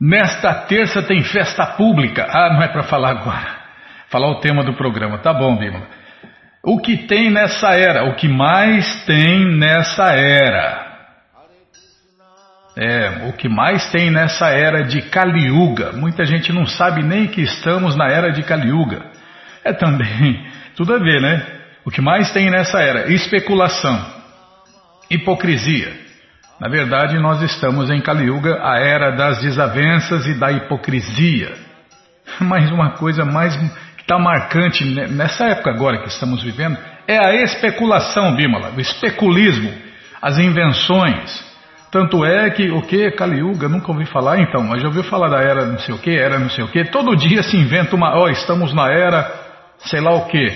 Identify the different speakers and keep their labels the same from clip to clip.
Speaker 1: Nesta terça tem festa pública. Ah, não é para falar agora. Falar o tema do programa. Tá bom, Bíblia. O que tem nessa era? O que mais tem nessa era? É, o que mais tem nessa era de Kali Yuga. Muita gente não sabe nem que estamos na era de Kali Yuga. É também tudo a ver, né? O que mais tem nessa era? Especulação, hipocrisia. Na verdade, nós estamos em Kali Yuga, a era das desavenças e da hipocrisia. Mas uma coisa mais que está marcante nessa época agora que estamos vivendo é a especulação, Bimala, o especulismo, as invenções. Tanto é que o que Kali Yuga, nunca ouvi falar então, mas já ouviu falar da era não sei o que, era não sei o que. Todo dia se inventa uma, ó, oh, estamos na era sei lá o que.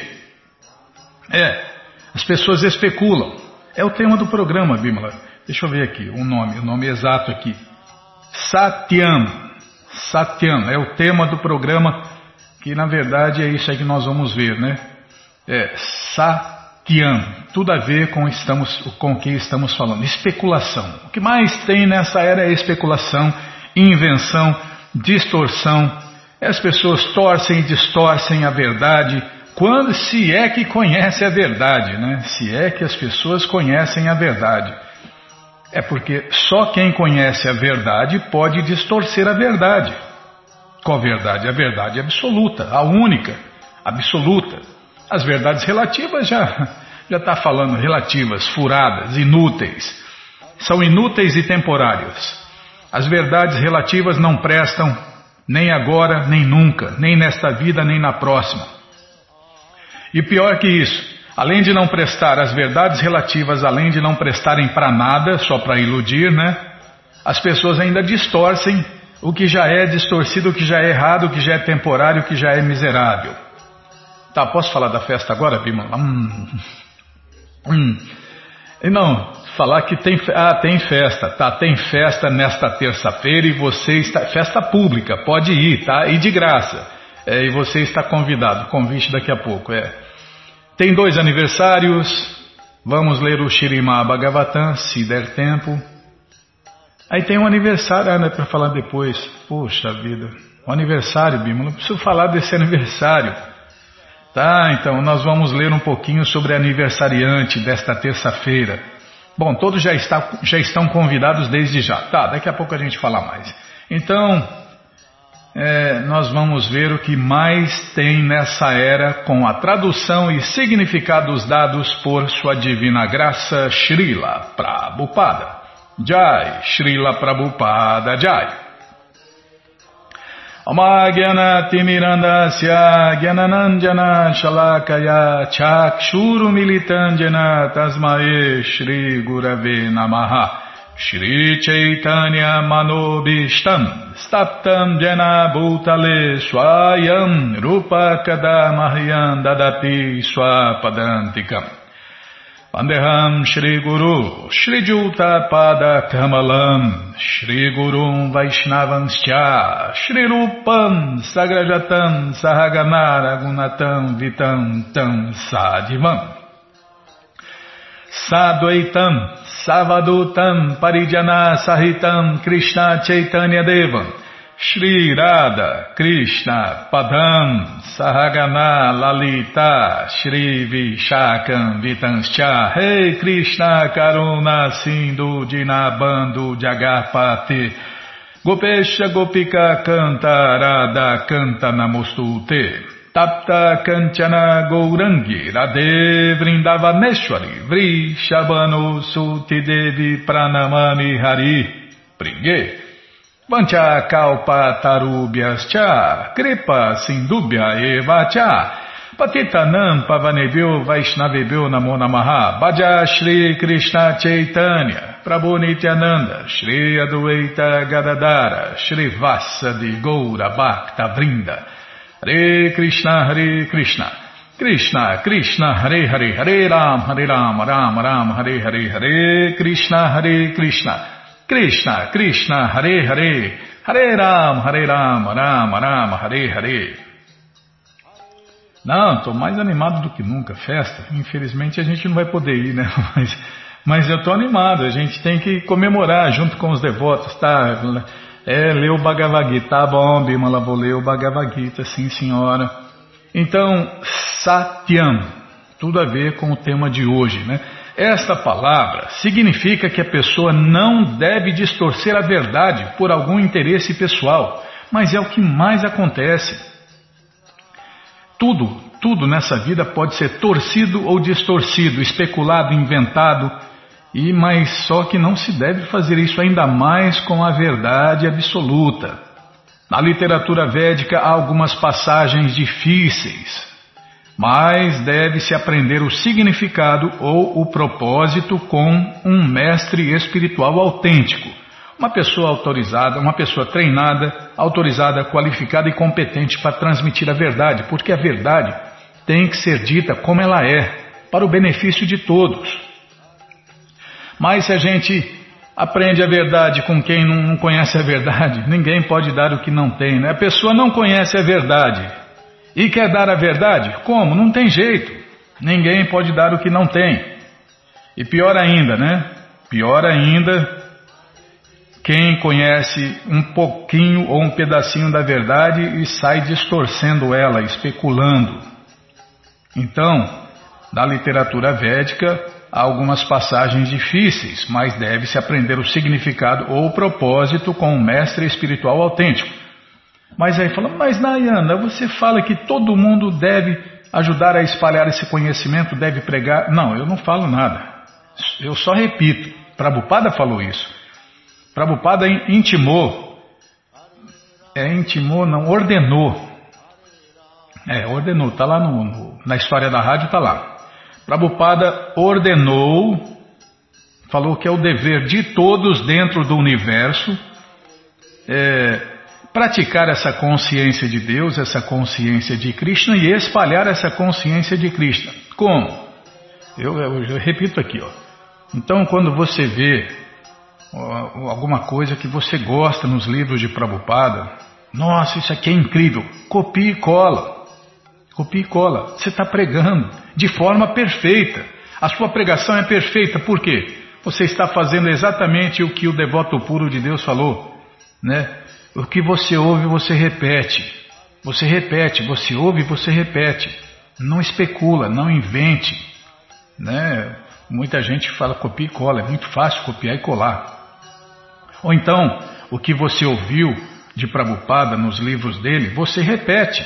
Speaker 1: É, as pessoas especulam. É o tema do programa, Bimala. Deixa eu ver aqui o nome, o nome exato aqui. Satyam. Satyam é o tema do programa que na verdade é isso aí que nós vamos ver, né? É Satyam. Tudo a ver com estamos com o que estamos falando. Especulação. O que mais tem nessa era é especulação, invenção, distorção. As pessoas torcem e distorcem a verdade quando se é que conhece a verdade, né? Se é que as pessoas conhecem a verdade. É porque só quem conhece a verdade pode distorcer a verdade. Qual verdade? A verdade absoluta, a única, absoluta. As verdades relativas já já está falando relativas, furadas, inúteis. São inúteis e temporárias. As verdades relativas não prestam nem agora, nem nunca, nem nesta vida, nem na próxima. E pior que isso, além de não prestar as verdades relativas, além de não prestarem para nada, só para iludir, né? As pessoas ainda distorcem o que já é distorcido, o que já é errado, o que já é temporário, o que já é miserável. Tá, posso falar da festa agora, Bima? Hum, hum. E não, falar que tem, ah, tem festa, tá? Tem festa nesta terça-feira e você está. Festa pública, pode ir, tá? E de graça. É, e você está convidado, convite daqui a pouco, é. Tem dois aniversários. Vamos ler o Shirimá Bhagavatam, se der tempo. Aí tem um aniversário, ah, não é para falar depois. Poxa vida, o aniversário, Bima, não preciso falar desse aniversário. Tá, então nós vamos ler um pouquinho sobre aniversariante desta terça-feira. Bom, todos já, está, já estão convidados desde já. Tá, daqui a pouco a gente fala mais. Então, é, nós vamos ver o que mais tem nessa era com a tradução e significados dados por Sua Divina Graça Srila Prabhupada. Jai, Srila Prabhupada Jai. Shalakaya Chakshuru Militandjana Tasmae Shri Gurave Namaha Shri Chaitanya Manobishtam Staptam Jena Bhutale Swayam Rupa Kadamahyam Dadati Swapadantikam Vandeham Shri Guru Shri Juta Pada Kamalam Shri Gurum Vaishnavanscha Shri Rupam Sagrajatam Sahaganara Gunatam Vitam Tam Sadivam Sadvaitam Savadutam Parijana Sahitam Krishna Chaitanya Devam. Shri Radha Krishna Padam Sahagana Lalita Shri Vishakam Vitanscha hey Krishna Karuna Sindhu Dinabando Jagarpati. Gopesha Gopika Canta Radha Canta Namostute Tapta Kanchana Gourangi Radhe Vrindavaneshwari Vri Shabano Suti Devi Pranamani Hari Pringue Vancha Kalpa Tarubhyas Cha Kripa Sindubhya Eva Cha Patitanam Pavanebhyo Vaishnavebhyo Namo Namaha. Bhaja Shri Krishna Chaitanya Prabhu Nityananda Shri Adueita Gadadara Shri Vassa de Goura Bhakta Vrinda Hare Krishna, Hare Krishna, Krishna, Krishna, Hare Hare, Hare Ram, Hare Ram, Ram Ram, Hare Hare, Hare Krishna, Hare Krishna, Krishna, Krishna, Hare Hare, Hare Ram, Hare Ram, Ram Ram, Hare Hare. Não, estou mais animado do que nunca. Festa, infelizmente a gente não vai poder ir, né? Mas, mas eu estou animado. A gente tem que comemorar junto com os devotos, tá? É, leu o Bhagavad Gita. Tá bom, Bimala, vou ler o Bhagavad Gita, sim senhora. Então, Satyam, tudo a ver com o tema de hoje, né? Esta palavra significa que a pessoa não deve distorcer a verdade por algum interesse pessoal, mas é o que mais acontece. Tudo, tudo nessa vida pode ser torcido ou distorcido, especulado, inventado, e mas só que não se deve fazer isso ainda mais com a verdade absoluta. Na literatura védica há algumas passagens difíceis, mas deve-se aprender o significado ou o propósito com um mestre espiritual autêntico, uma pessoa autorizada, uma pessoa treinada, autorizada, qualificada e competente para transmitir a verdade, porque a verdade tem que ser dita como ela é, para o benefício de todos. Mas se a gente aprende a verdade com quem não conhece a verdade, ninguém pode dar o que não tem, né? A pessoa não conhece a verdade, e quer dar a verdade? Como? Não tem jeito. Ninguém pode dar o que não tem. E pior ainda, né? Pior ainda, quem conhece um pouquinho ou um pedacinho da verdade e sai distorcendo ela, especulando. Então, na literatura védica, algumas passagens difíceis, mas deve-se aprender o significado ou o propósito com um mestre espiritual autêntico. Mas aí fala, mas Nayana, você fala que todo mundo deve ajudar a espalhar esse conhecimento, deve pregar. Não, eu não falo nada. Eu só repito. Prabhupada falou isso. Prabhupada intimou. É, intimou, não, ordenou. É, ordenou, está lá no, no, na história da rádio, está lá. Prabhupada ordenou, falou que é o dever de todos dentro do universo é, praticar essa consciência de Deus, essa consciência de Krishna e espalhar essa consciência de Krishna. Como? Eu, eu, eu repito aqui, ó. Então, quando você vê ó, alguma coisa que você gosta nos livros de Prabhupada, nossa, isso aqui é incrível, copie e cola. Copie e cola. Você está pregando de forma perfeita. A sua pregação é perfeita, por quê? Você está fazendo exatamente o que o devoto puro de Deus falou, né? O que você ouve, você repete. Você repete, você ouve, você repete. Não especula, não invente. Né? Muita gente fala copia e cola, é muito fácil copiar e colar. Ou então, o que você ouviu de Prabhupada nos livros dele, você repete.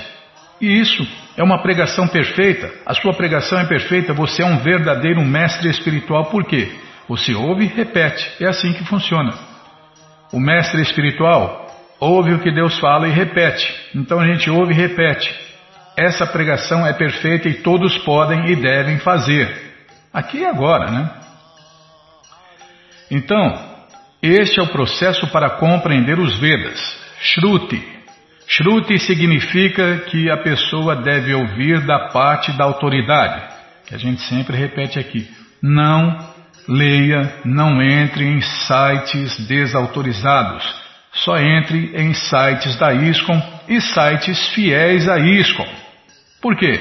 Speaker 1: E isso é uma pregação perfeita. A sua pregação é perfeita, você é um verdadeiro mestre espiritual. Por quê? Você ouve repete. É assim que funciona. O mestre espiritual ouve o que Deus fala e repete. Então a gente ouve e repete. Essa pregação é perfeita e todos podem e devem fazer. Aqui e agora, né? Então, este é o processo para compreender os Vedas. Shruti. Shruti significa que a pessoa deve ouvir da parte da autoridade, que a gente sempre repete aqui. Não leia, não entre em sites desautorizados só entre em sites da ISCOM e sites fiéis à ISCOM. Por quê?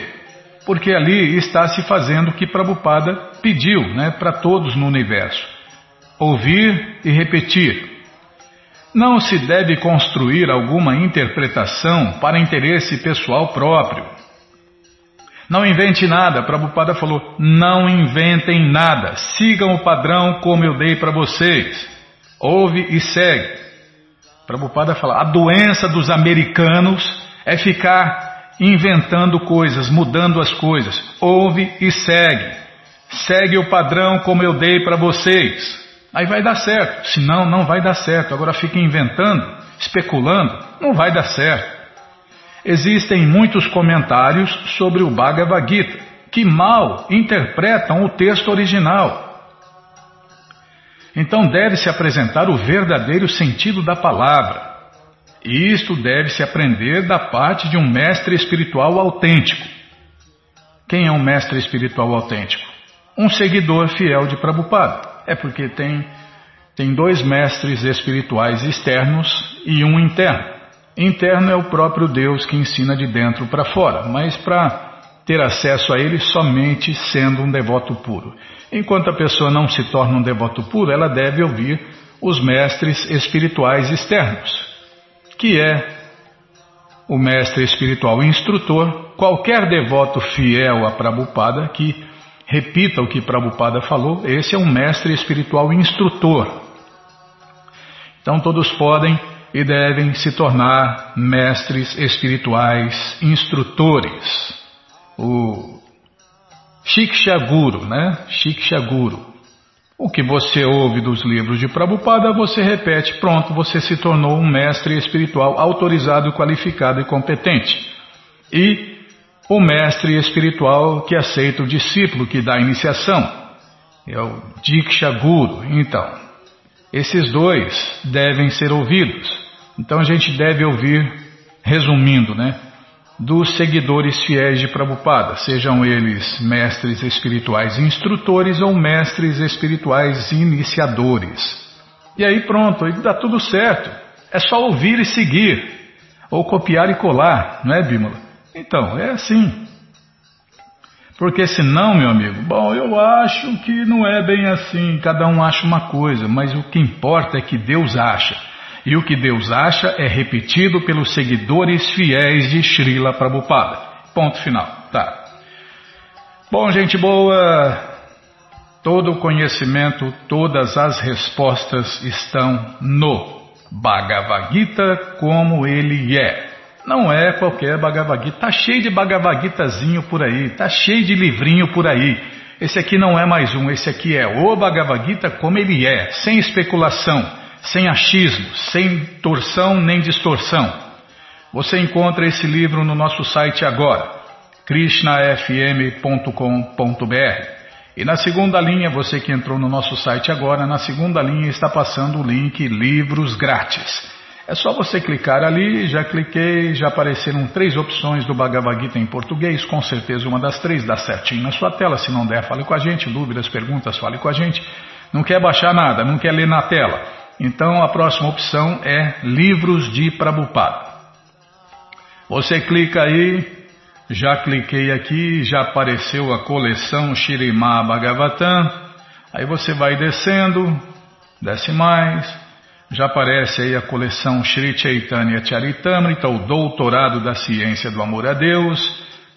Speaker 1: Porque ali está se fazendo o que Prabhupada pediu né, para todos no universo: ouvir e repetir. Não se deve construir alguma interpretação para interesse pessoal próprio. Não invente nada, Prabhupada falou, não inventem nada, sigam o padrão como eu dei para vocês. Ouve e segue. Prabhupada fala: a doença dos americanos é ficar inventando coisas, mudando as coisas. Ouve e segue. Segue o padrão como eu dei para vocês. Aí vai dar certo. Senão, não vai dar certo. Agora fica inventando, especulando, não vai dar certo. Existem muitos comentários sobre o Bhagavad Gita que mal interpretam o texto original. Então deve-se apresentar o verdadeiro sentido da palavra. Isto deve-se aprender da parte de um mestre espiritual autêntico. Quem é um mestre espiritual autêntico? Um seguidor fiel de Prabhupada. É porque tem, tem dois mestres espirituais externos e um interno. Interno é o próprio Deus que ensina de dentro para fora, mas para ter acesso a ele somente sendo um devoto puro. Enquanto a pessoa não se torna um devoto puro, ela deve ouvir os mestres espirituais externos. que é o mestre espiritual instrutor, qualquer devoto fiel a Prabhupada que repita o que Prabhupada falou, esse é um mestre espiritual instrutor. Então todos podem e devem se tornar mestres espirituais instrutores. O Shiksha Guru, né? Shiksha Guru. O que você ouve dos livros de Prabhupada, você repete, pronto, você se tornou um mestre espiritual autorizado, qualificado e competente. E o mestre espiritual que aceita o discípulo, que dá a iniciação, é o Diksha Guru. Então, esses dois devem ser ouvidos. Então a gente deve ouvir, resumindo, né? dos seguidores fiéis de Prabhupada, sejam eles mestres espirituais instrutores ou mestres espirituais iniciadores. E aí pronto, aí dá tudo certo. É só ouvir e seguir, ou copiar e colar, não é, Bímola? Então, é assim. Porque senão, meu amigo, bom, eu acho que não é bem assim, cada um acha uma coisa, mas o que importa é que Deus acha. E o que Deus acha é repetido pelos seguidores fiéis de Srila Prabhupada. Ponto final. Tá. Bom, gente boa, todo o conhecimento, todas as respostas estão no Bhagavad Gita como ele é. Não é qualquer Bhagavad Gita. Tá cheio de Bhagavad Gitazinho por aí, tá cheio de livrinho por aí. Esse aqui não é mais um, esse aqui é o Bhagavad Gita como ele é, sem especulação sem achismo, sem torção nem distorção. Você encontra esse livro no nosso site agora, krishnafm.com.br. E na segunda linha, você que entrou no nosso site agora, na segunda linha está passando o link Livros Grátis. É só você clicar ali, já cliquei, já apareceram três opções do Bhagavad Gita em português, com certeza uma das três dá certinho na sua tela, se não der, fale com a gente, dúvidas, perguntas, fale com a gente. Não quer baixar nada, não quer ler na tela. Então a próxima opção é Livros de Prabhupada. Você clica aí, já cliquei aqui, já apareceu a coleção Shirimá Bhagavatam. Aí você vai descendo, desce mais, já aparece aí a coleção Shri Chaitanya Charitamrita, o Doutorado da Ciência do Amor a Deus.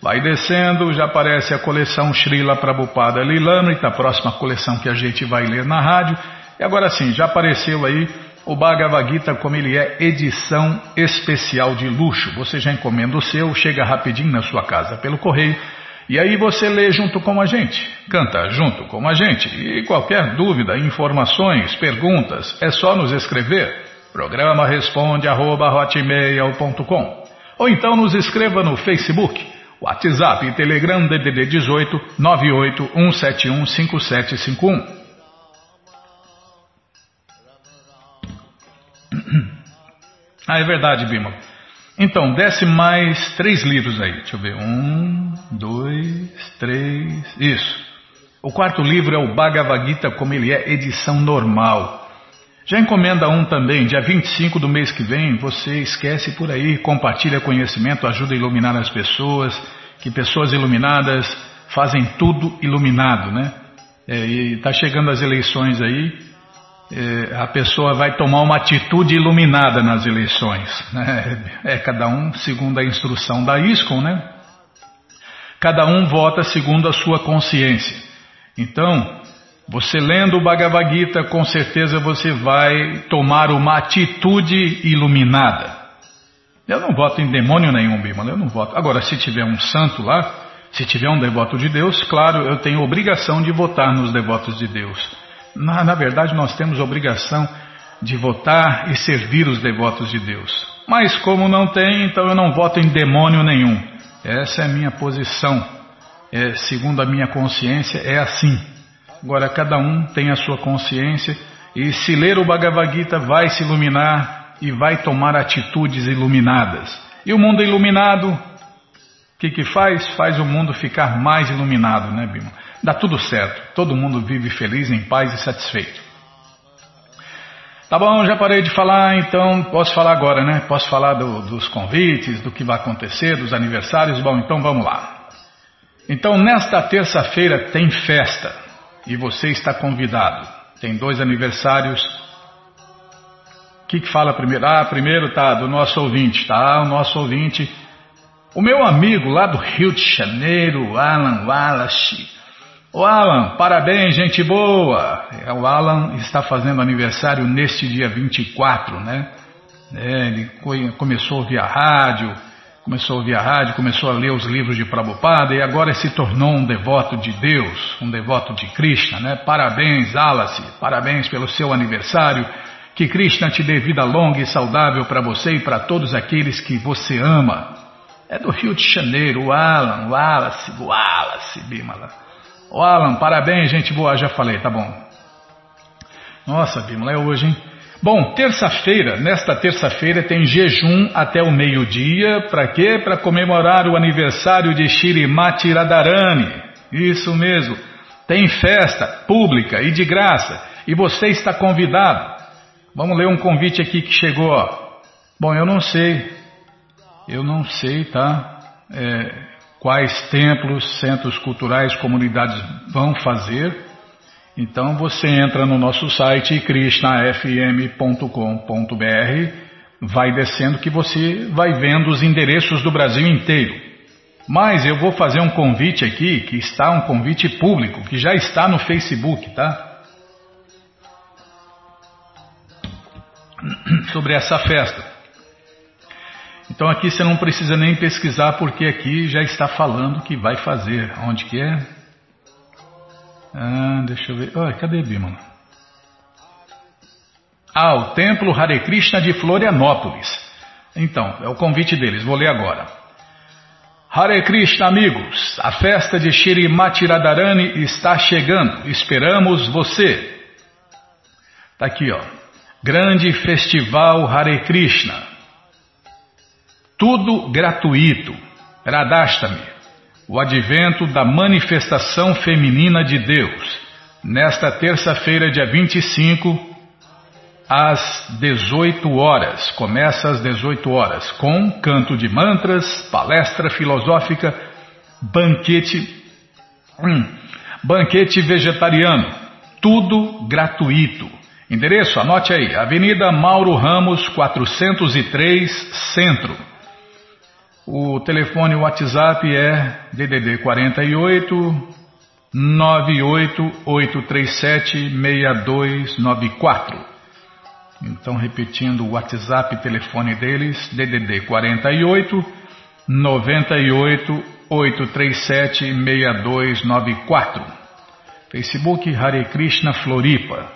Speaker 1: Vai descendo, já aparece a coleção Srila Prabhupada Lilamrita, a próxima coleção que a gente vai ler na rádio. E agora sim, já apareceu aí o Bhagavad Gita como ele é edição especial de luxo. Você já encomenda o seu, chega rapidinho na sua casa pelo correio. E aí você lê junto com a gente, canta junto com a gente. E qualquer dúvida, informações, perguntas, é só nos escrever. Programa responde arroba, Ou então nos escreva no Facebook, WhatsApp e Telegram DDD 18 98 171 5751. Ah, é verdade, Bima. Então, desce mais três livros aí. Deixa eu ver. Um, dois, três. Isso. O quarto livro é o Bhagavad Gita, como ele é, edição normal. Já encomenda um também, dia 25 do mês que vem. Você esquece por aí, compartilha conhecimento, ajuda a iluminar as pessoas. Que pessoas iluminadas fazem tudo iluminado, né? É, e está chegando as eleições aí é, a pessoa vai tomar uma atitude iluminada nas eleições. Né? É cada um segundo a instrução da ISCOM, né? Cada um vota segundo a sua consciência. Então, você lendo o Bhagavad Gita, com certeza você vai tomar uma atitude iluminada. Eu não voto em demônio nenhum, Bimala, eu não voto. Agora, se tiver um santo lá, se tiver um devoto de Deus, claro, eu tenho obrigação de votar nos devotos de Deus. Na, na verdade, nós temos obrigação de votar e servir os devotos de Deus. Mas como não tem, então eu não voto em demônio nenhum. Essa é a minha posição. É, segundo a minha consciência, é assim. Agora, cada um tem a sua consciência e se ler o Bhagavad Gita vai se iluminar e vai tomar atitudes iluminadas. E o mundo iluminado, o que, que faz? Faz o mundo ficar mais iluminado, né, Bima? Dá tudo certo, todo mundo vive feliz, em paz e satisfeito. Tá bom, já parei de falar, então posso falar agora, né? Posso falar do, dos convites, do que vai acontecer, dos aniversários. Bom, então vamos lá. Então, nesta terça-feira tem festa e você está convidado. Tem dois aniversários O que, que fala primeiro? Ah, primeiro tá do nosso ouvinte, tá? O nosso ouvinte. O meu amigo lá do Rio de Janeiro, Alan Wallace. O Alan, parabéns, gente boa. É, o Alan está fazendo aniversário neste dia 24, né? É, ele começou a ouvir a rádio, começou a ouvir a rádio, começou a ler os livros de Prabhupada e agora se tornou um devoto de Deus, um devoto de Krishna, né? Parabéns, Alice, parabéns pelo seu aniversário. Que Krishna te dê vida longa e saudável para você e para todos aqueles que você ama. É do Rio de Janeiro, o Alan, o Wallace, o Wallace, Bimala. O Alan, parabéns, gente boa, já falei, tá bom. Nossa, Bimala, é hoje, hein? Bom, terça-feira, nesta terça-feira tem jejum até o meio-dia, para quê? Para comemorar o aniversário de Shirimati Radharani. Isso mesmo, tem festa pública e de graça, e você está convidado. Vamos ler um convite aqui que chegou. Bom, eu não sei, eu não sei, tá? É, quais templos, centros culturais, comunidades vão fazer. Então você entra no nosso site krishnafm.com.br, vai descendo que você vai vendo os endereços do Brasil inteiro. Mas eu vou fazer um convite aqui, que está um convite público, que já está no Facebook, tá? sobre essa festa. Então aqui você não precisa nem pesquisar porque aqui já está falando que vai fazer. Onde que é? Ah, deixa eu ver. Oh, cadê Bimala? Ah, o Templo Hare Krishna de Florianópolis. Então, é o convite deles, vou ler agora. Hare Krishna, amigos, a festa de Shirimati Radharani está chegando, esperamos você. Está aqui, ó. Grande Festival Hare Krishna. Tudo gratuito. Radhastami. O advento da manifestação feminina de Deus. Nesta terça-feira, dia 25, às 18 horas. Começa às 18 horas, com canto de mantras, palestra filosófica, banquete, hum, banquete vegetariano. Tudo gratuito. Endereço, anote aí, Avenida Mauro Ramos, 403, Centro. O telefone WhatsApp é DDD 48 98837 6294. Então, repetindo o WhatsApp telefone deles, DDD 48 98 837 6294. Facebook Hare Krishna Floripa.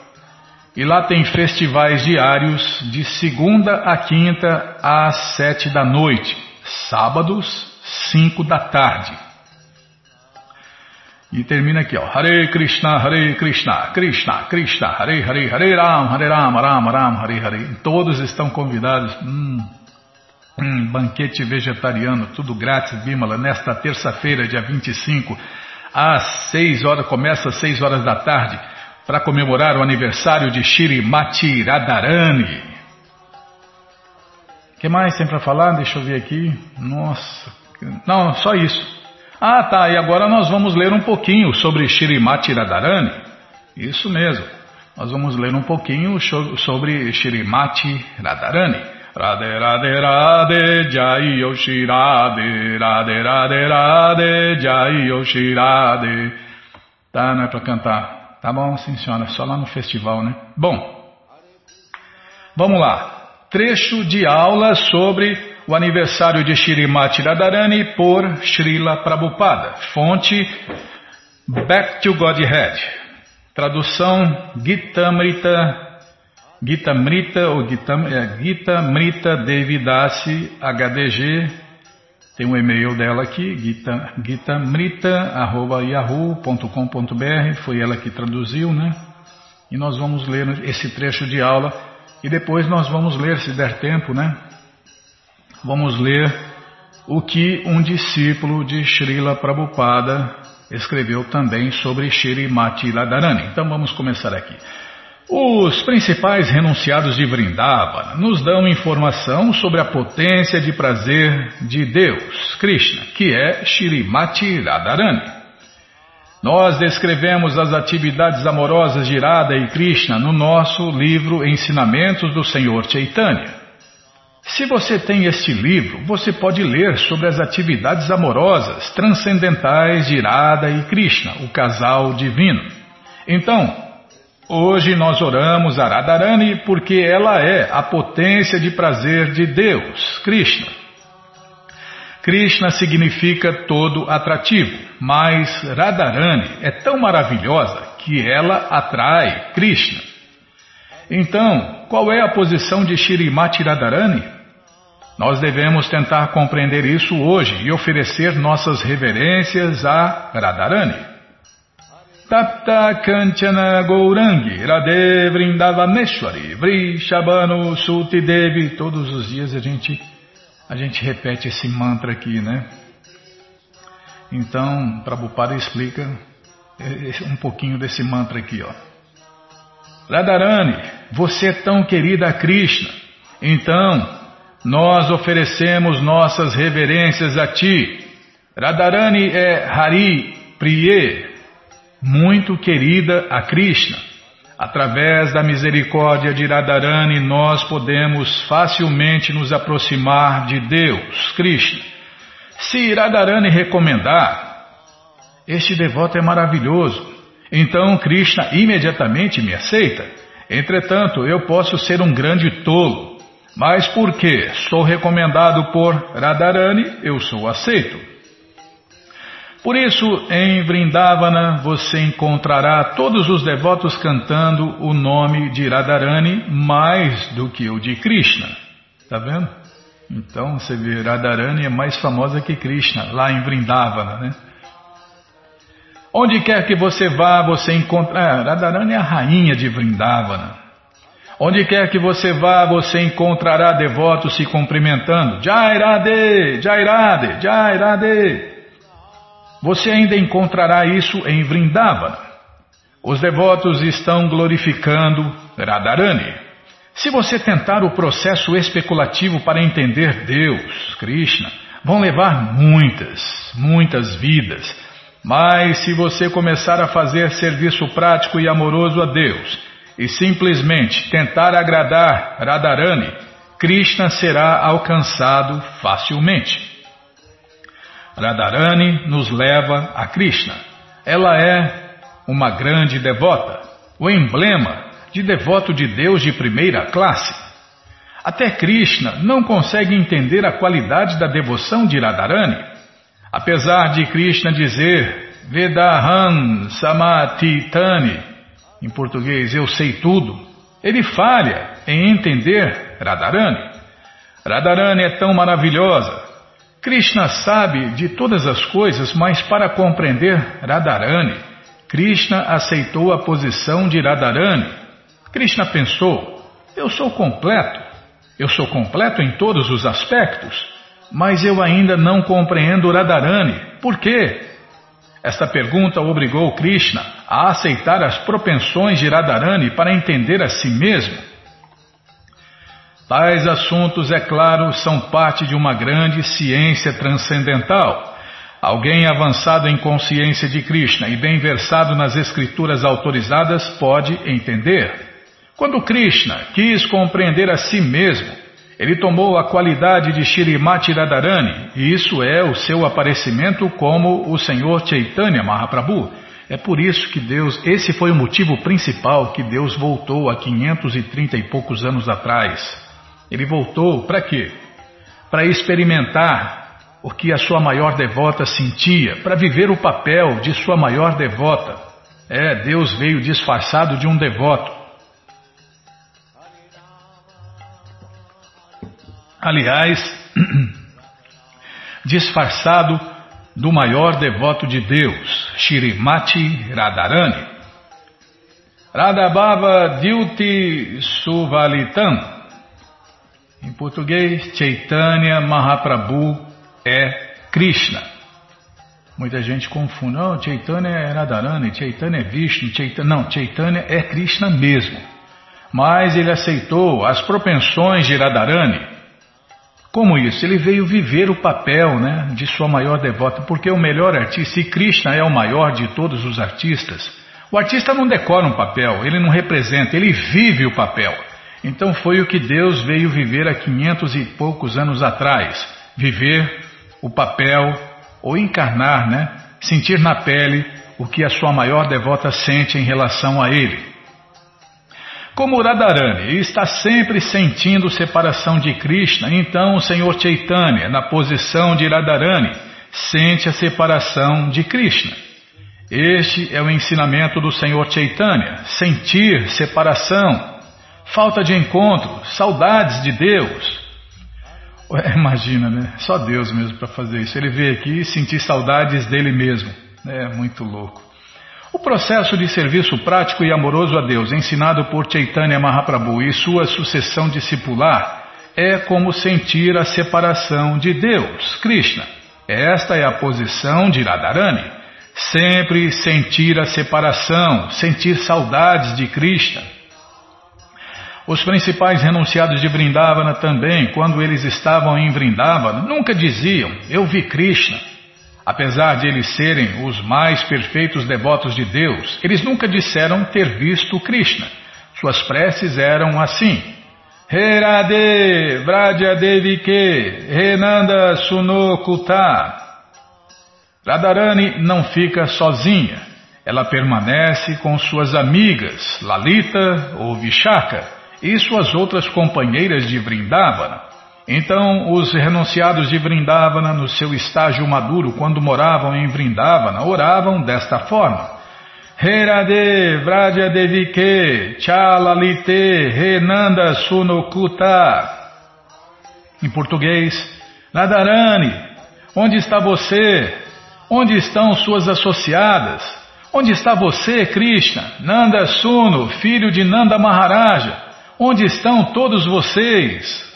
Speaker 1: E lá tem festivais diários de segunda a quinta às sete da noite, sábados, cinco da tarde. E termina aqui, ó. Hare Krishna, Hare Krishna, Krishna, Krishna, Hare Hare, Hare Ram, Hare Ram, Ram, Ram, Hare Hare. Todos estão convidados. Hum, hum, banquete vegetariano, tudo grátis, Bimala, nesta terça-feira, dia 25, às seis horas, começa às seis horas da tarde para comemorar o aniversário de Shirimati Radharani. Que mais tem para falar? Deixa eu ver aqui. Nossa, não, só isso. Ah, tá, e agora nós vamos ler um pouquinho sobre Shirimati Radharani. Isso mesmo. Nós vamos ler um pouquinho sobre Shirimati Radharani. Radhe Radhe Radhe Jai Yoshirade Radhe Radhe Radhe Jai Yoshirade Tá, não é para cantar. Tá bom, sim senhora, só lá no festival, né? Bom, vamos lá. Trecho de aula sobre o aniversário de Shirimati Radharani por Srila Prabhupada. Fonte Back to Godhead. Tradução Gita Mrita, Gita Mrita ou Gita, é, Gita Mrita Devidasi HDG tem um e-mail dela aqui, Gita, gitamrita.yahoo.com.br, foi ela que traduziu, né? E nós vamos ler esse trecho de aula e depois nós vamos ler, se der tempo, né? Vamos ler o que um discípulo de Srila Prabhupada escreveu também sobre Shrimati Radharani. Então vamos começar aqui. Os principais renunciados de Vrindavana nos dão informação sobre a potência de prazer de Deus, Krishna, que é Shrimati Radharani. Nós descrevemos as atividades amorosas de Radha e Krishna no nosso livro Ensinamentos do Senhor Chaitanya. Se você tem este livro, você pode ler sobre as atividades amorosas transcendentais de Radha e Krishna, o casal divino. Então, hoje nós oramos a Radharani porque ela é a potência de prazer de Deus, Krishna. Krishna significa todo atrativo, mas Radharani é tão maravilhosa que ela atrai Krishna. Então, qual é a posição de Shirimati Radharani? Nós devemos tentar compreender isso hoje e oferecer nossas reverências a Radharani. Tapta Kanchana Gourangi Radhe Vrindavaneshwari Vrishabhanu Suti Devi Todos os dias a gente a gente repete esse mantra aqui, né? Então, Prabhupada explica um pouquinho desse mantra aqui, ó. Radharani, você é tão querida a Krishna, então nós oferecemos nossas reverências a ti. Radharani é Hari Priye, muito querida a Krishna. Através da misericórdia de Radharani, nós podemos facilmente nos aproximar de Deus, Krishna. Se Radharani recomendar, este devoto é maravilhoso, então Krishna imediatamente me aceita. Entretanto, eu posso ser um grande tolo, mas porque sou recomendado por Radharani, eu sou aceito. Por isso, em Vrindavana você encontrará todos os devotos cantando o nome de Radharani mais do que o de Krishna. Está vendo? Então você vê, Radharani é mais famosa que Krishna, lá em Vrindavana, né? Onde quer que você vá, você encontra. Ah, Radharani é a rainha de Vrindavana. Onde quer que você vá, você encontrará devotos se cumprimentando. Jai Radhe, Jai Radhe, Jai Radhe. Você ainda encontrará isso em Vrindavana. Os devotos estão glorificando Radharani. Se você tentar o processo especulativo para entender Deus, Krishna, vão levar muitas, muitas vidas. Mas se você começar a fazer serviço prático e amoroso a Deus e simplesmente tentar agradar Radharani, Krishna será alcançado facilmente. Radharani nos leva a Krishna. Ela é uma grande devota, o emblema de devoto de Deus de primeira classe. Até Krishna não consegue entender a qualidade da devoção de Radharani. Apesar de Krishna dizer Vedaham Samatitani, em português eu sei tudo, ele falha em entender Radharani. Radharani é tão maravilhosa, Krishna sabe de todas as coisas, mas para compreender Radharani, Krishna aceitou a posição de Radharani. Krishna pensou: eu sou completo, eu sou completo em todos os aspectos, mas eu ainda não compreendo Radharani. Por quê? Esta pergunta obrigou Krishna a aceitar as propensões de Radharani para entender a si mesmo. Tais assuntos, é claro, são parte de uma grande ciência transcendental. Alguém avançado em consciência de Krishna e bem versado nas escrituras autorizadas pode entender. Quando Krishna quis compreender a si mesmo, ele tomou a qualidade de Shirimati Radharani, e isso é o seu aparecimento como o Senhor Chaitanya Mahaprabhu. É por isso que Deus, esse foi o motivo principal que Deus voltou há 530 e poucos anos atrás. Ele voltou para quê? Para experimentar o que a sua maior devota sentia, para viver o papel de sua maior devota. É, Deus veio disfarçado de um devoto. Aliás, disfarçado do maior devoto de Deus, Shirimati Radharani. Radhabhava Dyuti Suvalitam em português, Chaitanya Mahaprabhu é Krishna. Muita gente confunde. Oh, Chaitanya é Radharani, Chaitanya é Vishnu, Chaitanya... Não, Chaitanya é Krishna mesmo. Mas ele aceitou as propensões de Radharani. Como isso? Ele veio viver o papel né, de sua maior devota, porque o melhor artista, e Krishna é o maior de todos os artistas, o artista não decora um papel, ele não representa, ele vive o papel. Então foi o que Deus veio viver há quinhentos e poucos anos atrás, viver o papel ou encarnar, né? Sentir na pele o que a sua maior devota sente em relação a ele. Como Radharani está sempre sentindo separação de Krishna, então o Senhor Chaitanya, na posição de Radharani, sente a separação de Krishna. Este é o ensinamento do Senhor Chaitanya, sentir separação, falta de encontro, saudades de Deus. Imagina, né? Só Deus mesmo para fazer isso. Ele veio aqui e sentir saudades dele mesmo. É muito louco. O processo de serviço prático e amoroso a Deus, ensinado por Chaitanya Mahaprabhu e sua sucessão discipular, é como sentir a separação de Deus, Krishna. Esta é a posição de Radharani. Sempre sentir a separação, sentir saudades de Krishna. Os principais renunciados de Vrindavana também, quando eles estavam em Vrindavana, nunca diziam: Eu vi Krishna. Apesar de eles serem os mais perfeitos devotos de Deus, eles nunca disseram ter visto Krishna. Suas preces eram assim: Herade Vradyadevike Renanda Sunokuta. Radharani não fica sozinha. Ela permanece com suas amigas, Lalita ou Vishaka, e suas outras companheiras de Vrindavana. Então, os renunciados de Vrindavana, no seu estágio maduro, quando moravam em Vrindavana, oravam desta forma: Herade Vraja Devike Chalalite Renanda Sunokuta. Em português, Nadarani, onde está você? Onde estão suas associadas? Onde está você, Krishna? Nanda Suno, filho de Nanda Maharaja? Onde estão todos vocês?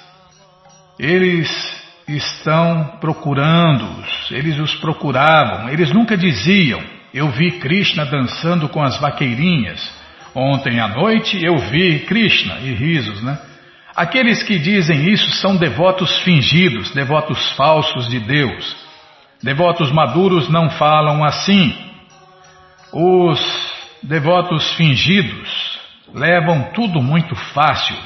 Speaker 1: Eles estão procurando-os, eles os procuravam, eles nunca diziam: Eu vi Krishna dançando com as vaqueirinhas. Ontem à noite eu vi Krishna, e risos, né? Aqueles que dizem isso são devotos fingidos, devotos falsos de Deus. Devotos maduros não falam assim. Os devotos fingidos levam tudo muito fácil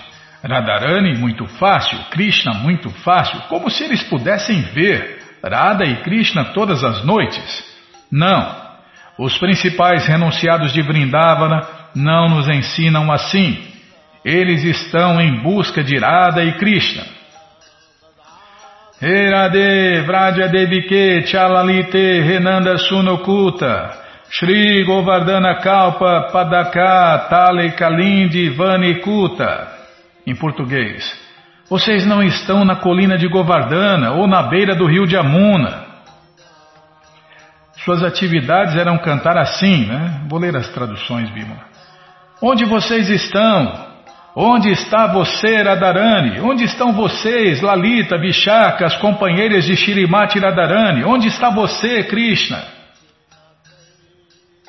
Speaker 1: Radharani muito fácil, Krishna muito fácil, como se eles pudessem ver Radha e Krishna todas as noites. Não. Os principais renunciados de Vrindavana não nos ensinam assim. Eles estão em busca de Radha e Krishna. Devike Chalalite Renanda Sunokuta Shri Govardhana Kalpa Padaka Tale Kalindi Vanikuta em português. Vocês não estão na colina de Govardhana ou na beira do rio de Amuna. Suas atividades eram cantar assim, né? Vou ler as traduções, Bima. Onde vocês estão? Onde está você, Radharani? Onde estão vocês, Lalita, Vishaka, as companheiras de Shirimati Radharani? Onde está você, Krishna?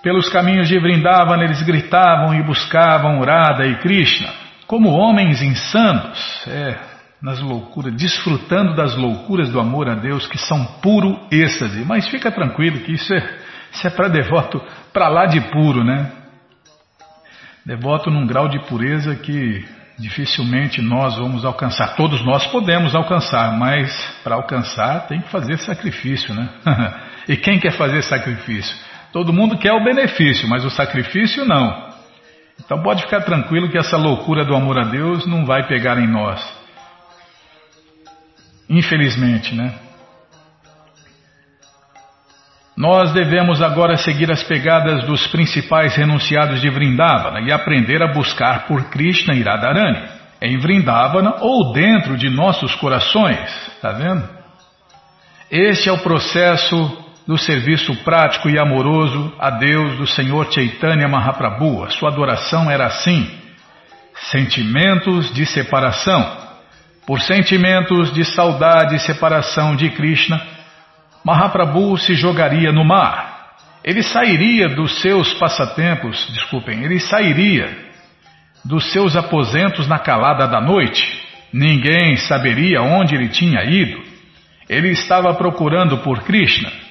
Speaker 1: Pelos caminhos de Vrindavan eles gritavam e buscavam Radha e Krishna como homens insanos, é, nas loucuras, desfrutando das loucuras do amor a Deus, que são puro êxtase. Mas fica tranquilo que isso é, isso é para devoto para lá de puro, né? Devoto num grau de pureza que dificilmente nós vamos alcançar. Todos nós podemos alcançar, mas para alcançar tem que fazer sacrifício, né? e quem quer fazer sacrifício? Todo mundo quer o benefício, mas o sacrifício não. Então pode ficar tranquilo que essa loucura do amor a Deus não vai pegar em nós. Infelizmente, né? Nós devemos agora seguir as pegadas dos principais renunciados de Vrindavana e aprender a buscar por Krishna e Radharani, em Vrindavana ou dentro de nossos corações, tá vendo? Este é o processo do serviço prático e amoroso a Deus do Senhor Chaitanya Mahaprabhu. A sua adoração era assim: sentimentos de separação. Por sentimentos de saudade e separação de Krishna, Mahaprabhu se jogaria no mar. Ele sairia dos seus passatempos, desculpem, ele sairia dos seus aposentos na calada da noite Ninguém saberia onde ele tinha ido. Ele estava procurando por Krishna.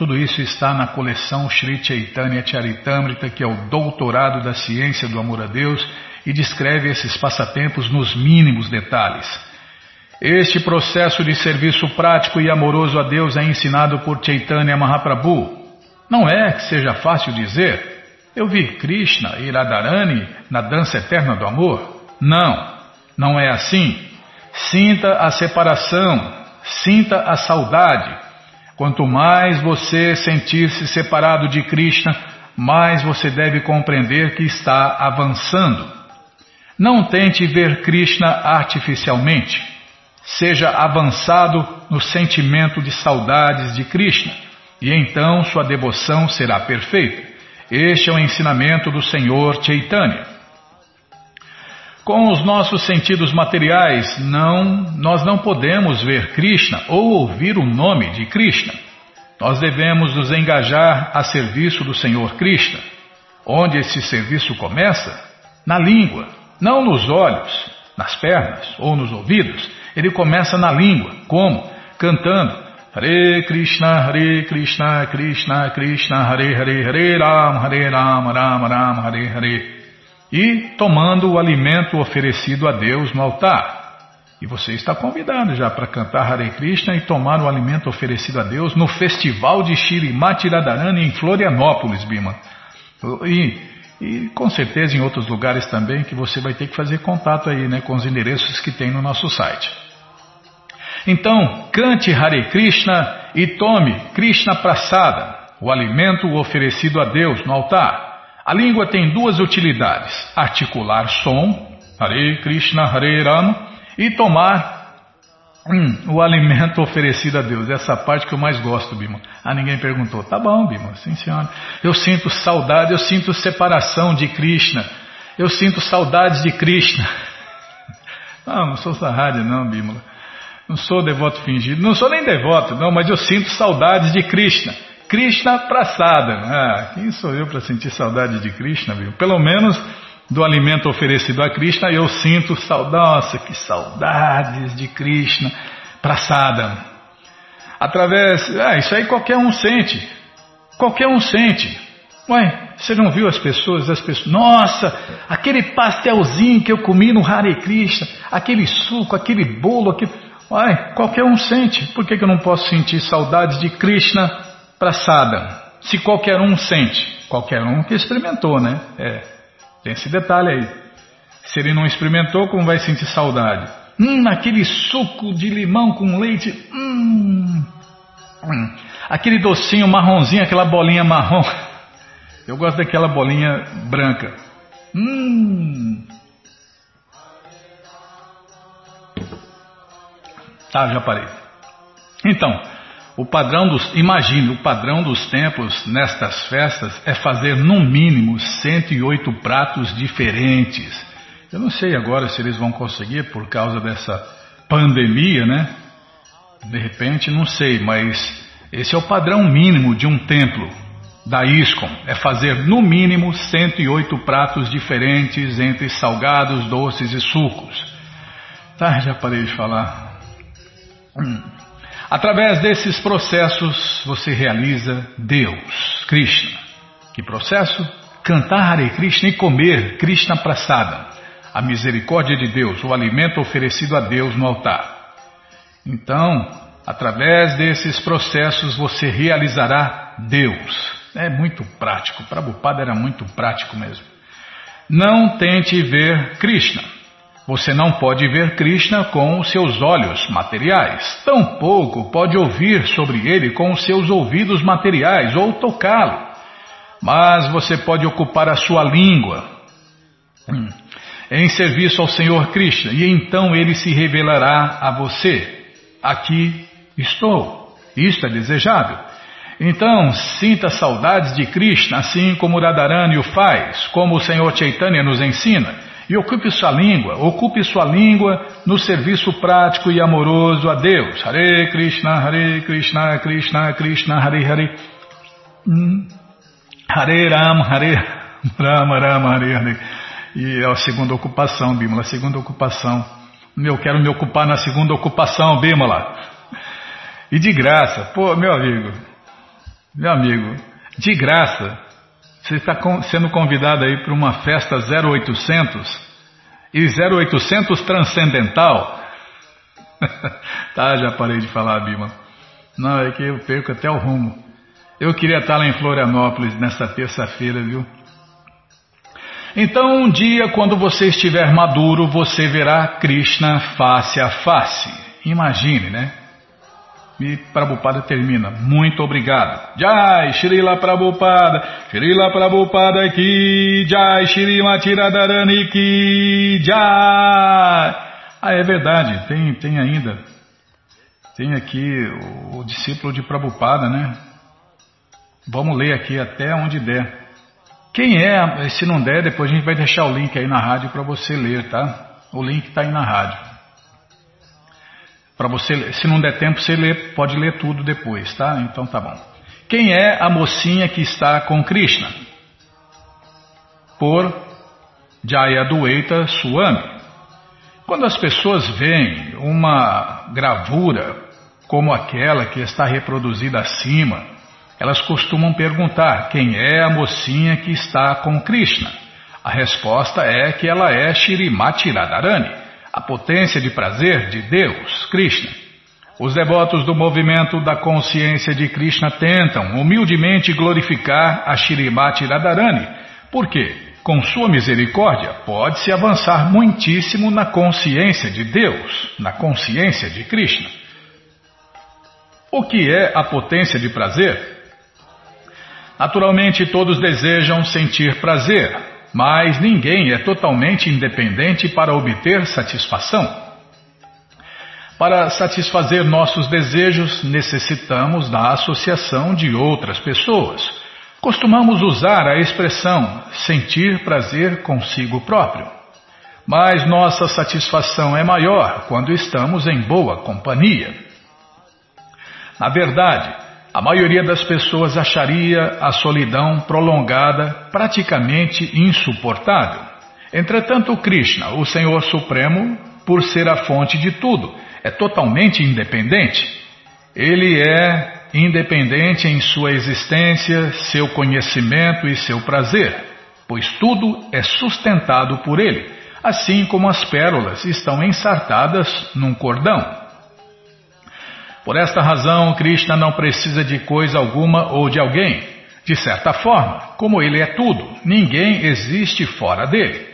Speaker 1: Tudo isso está na coleção Sri Chaitanya Charitamrita, que é o doutorado da ciência do amor a Deus e descreve esses passatempos nos mínimos detalhes. Este processo de serviço prático e amoroso a Deus é ensinado por Chaitanya Mahaprabhu. Não é que seja fácil dizer, eu vi Krishna e Radharani na dança eterna do amor. Não, não é assim. Sinta a separação, sinta a saudade. Quanto mais você sentir-se separado de Krishna, mais você deve compreender que está avançando. Não tente ver Krishna artificialmente. Seja avançado no sentimento de saudades de Krishna, e então sua devoção será perfeita. Este é o ensinamento do Senhor Chaitanya. Com os nossos sentidos materiais, não, nós não podemos ver Krishna ou ouvir o nome de Krishna. Nós devemos nos engajar a serviço do Senhor Krishna. Onde esse serviço começa? Na língua, não nos olhos, nas pernas ou nos ouvidos. Ele começa na língua. Como? Cantando. Hare Krishna, Hare Krishna, Krishna Krishna, Hare Hare, Hare Ram, Hare Ram, Ram Ram, Hare Hare. E tomando o alimento oferecido a Deus no altar. E você está convidado já para cantar Hare Krishna e tomar o alimento oferecido a Deus no festival de Shirimati Radharani em Florianópolis, Bima. E, e com certeza em outros lugares também que você vai ter que fazer contato aí, né, com os endereços que tem no nosso site. Então, cante Hare Krishna e tome Krishna Prasada, o alimento oferecido a Deus no altar. A língua tem duas utilidades: articular som, Hare Krishna, Hare Rama, e tomar hum, o alimento oferecido a Deus. Essa parte que eu mais gosto, Bima. Ah, ninguém perguntou. Tá bom, Bima, sim senhora. Eu sinto saudade, eu sinto separação de Krishna. Eu sinto saudades de Krishna. Não, não sou sarrádia não, Bímola. Não sou devoto fingido, não sou nem devoto, não, mas eu sinto saudades de Krishna. Krishna Prasada. Ah, quem sou eu para sentir saudade de Krishna, viu? Pelo menos do alimento oferecido a Krishna, eu sinto saudade. Que saudades de Krishna Prasada. Através. Ah, isso aí qualquer um sente. Qualquer um sente. Ué, você não viu as pessoas, as pessoas, nossa, aquele pastelzinho que eu comi no Hare Krishna, aquele suco, aquele bolo, aquele, Uai, qualquer um sente. Por que, que eu não posso sentir saudades de Krishna Prasada? Se qualquer um sente. Qualquer um que experimentou, né? É, tem esse detalhe aí. Se ele não experimentou, como vai sentir saudade? Hum, aquele suco de limão com leite. Hum, hum. Aquele docinho marronzinho, aquela bolinha marrom. Eu gosto daquela bolinha branca. Hum. Tá, já parei. Então, o padrão dos, imagine, o padrão dos templos nestas festas é fazer no mínimo 108 pratos diferentes. Eu não sei agora se eles vão conseguir por causa dessa pandemia, né? De repente, não sei, mas esse é o padrão mínimo de um templo da ISKCON, é fazer no mínimo 108 pratos diferentes entre salgados, doces e sucos. Tá, já parei de falar. Através desses processos você realiza Deus, Krishna. Que processo? Cantar Hare Krishna e comer Krishna Prasada, a misericórdia de Deus, o alimento oferecido a Deus no altar. Então, através desses processos você realizará Deus. É muito prático, Prabhupada era muito prático mesmo. Não tente ver Krishna. Você não pode ver Krishna com os seus olhos materiais, tampouco pode ouvir sobre ele com os seus ouvidos materiais ou tocá-lo. Mas você pode ocupar a sua língua hum, em serviço ao Senhor Krishna e então ele se revelará a você. Aqui estou. Isto é desejável. Então, sinta saudades de Krishna, assim como Radharani o faz, como o Senhor Chaitanya nos ensina. E ocupe sua língua, ocupe sua língua no serviço prático e amoroso a Deus. Hare Krishna, Hare Krishna, Krishna Krishna, Hare Hare. Hum. Hare Ram, Hare Rama, Rama, Hare Hare. E é a segunda ocupação, Bímola, a segunda ocupação Eu quero me ocupar na segunda ocupação, Bímola. E de graça, pô, meu amigo, meu amigo, de graça, você está sendo convidado aí para uma festa 0800 e 0800 transcendental. tá, já parei de falar, Bima. Não, é que eu perco até o rumo. Eu queria estar lá em Florianópolis nessa terça-feira, viu? Então, um dia, quando você estiver maduro, você verá Krishna face a face. Imagine, né? E Prabhupada termina. Muito obrigado. Jai, Srila Prabhupada. Srila Prabhupada aqui. Jai, Srimati Radharani aqui. Jai. Ah, é verdade. Tem, tem ainda. Tem aqui o, o discípulo de Prabhupada, né? Vamos ler aqui até onde der. Quem é? Se não der, depois a gente vai deixar o link aí na rádio para você ler, tá? O link está aí na rádio. Para você, se não der tempo, você lê, pode ler tudo depois, tá? Então tá bom. Quem é a mocinha que está com Krishna? Por Jayadueita Swami. Quando as pessoas veem uma gravura como aquela que está reproduzida acima, elas costumam perguntar quem é a mocinha que está com Krishna. A resposta é que ela é Shrimati Radharani, a potência de prazer de Deus, Krishna. Os devotos do movimento da consciência de Krishna tentam humildemente glorificar a Shrimati Radharani, porque, com sua misericórdia, pode-se avançar muitíssimo na consciência de Deus, na consciência de Krishna. O que é a potência de prazer? Naturalmente, todos desejam sentir prazer, mas ninguém é totalmente independente para obter satisfação. Para satisfazer nossos desejos, necessitamos da associação de outras pessoas. Costumamos usar a expressão sentir prazer consigo próprio. Mas nossa satisfação é maior quando estamos em boa companhia. Na verdade, a maioria das pessoas acharia a solidão prolongada praticamente insuportável. Entretanto, Krishna, o Senhor Supremo, por ser a fonte de tudo, é totalmente independente. Ele é independente em sua existência, seu conhecimento e seu prazer, pois tudo é sustentado por ele, assim como as pérolas estão ensartadas num cordão. Por esta razão, Krishna não precisa de coisa alguma ou de alguém. De certa forma, como ele é tudo, ninguém existe fora dele.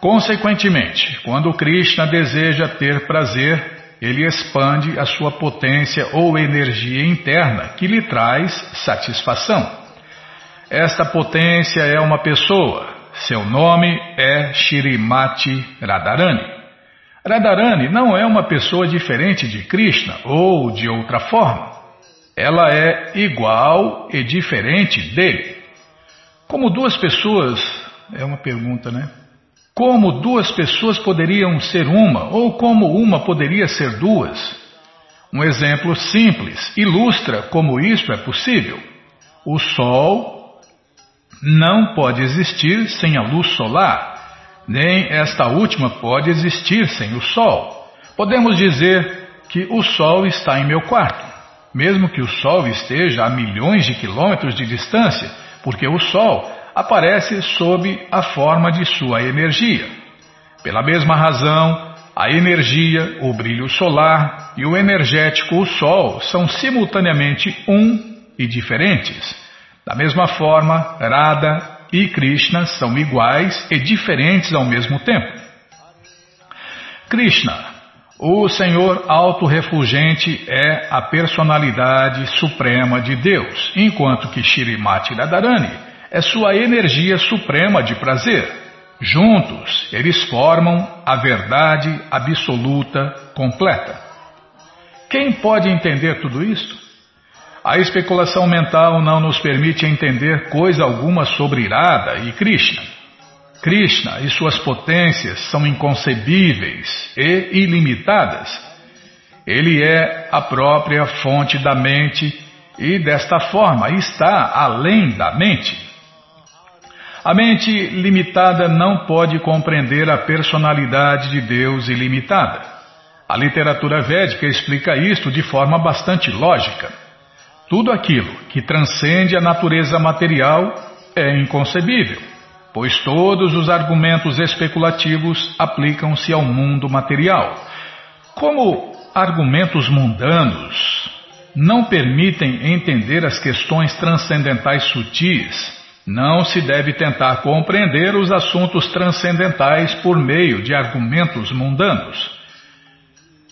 Speaker 1: Consequentemente, quando Krishna deseja ter prazer, ele expande a sua potência ou energia interna que lhe traz satisfação. Esta potência é uma pessoa. Seu nome é Shirimati Radharani. Radharani não é uma pessoa diferente de Krishna ou de outra forma. Ela é igual e diferente dele. Como duas pessoas. É uma pergunta, né? Como duas pessoas poderiam ser uma, ou como uma poderia ser duas? Um exemplo simples ilustra como isso é possível. O Sol não pode existir sem a luz solar nem esta última pode existir sem o Sol. Podemos dizer que o Sol está em meu quarto, mesmo que o Sol esteja a milhões de quilômetros de distância, porque o Sol aparece sob a forma de sua energia. Pela mesma razão, a energia, o brilho solar e o energético, o Sol, são simultaneamente um e diferentes. Da mesma forma, Radha, e Krishna são iguais e diferentes ao mesmo tempo. Krishna, o Senhor autorrefulgente, é a personalidade suprema de Deus, enquanto que Shirimati Radharani é sua energia suprema de prazer. Juntos, eles formam a verdade absoluta completa. Quem pode entender tudo isso? A especulação mental não nos permite entender coisa alguma sobre Irada e Krishna. Krishna e suas potências são inconcebíveis e ilimitadas. Ele é a própria fonte da mente e, desta forma, está além da mente. A mente limitada não pode compreender a personalidade de Deus ilimitada. A literatura védica explica isto de forma bastante lógica. Tudo aquilo que transcende a natureza material é inconcebível, pois todos os argumentos especulativos aplicam-se ao mundo material. Como argumentos mundanos não permitem entender as questões transcendentais sutis, não se deve tentar compreender os assuntos transcendentais por meio de argumentos mundanos.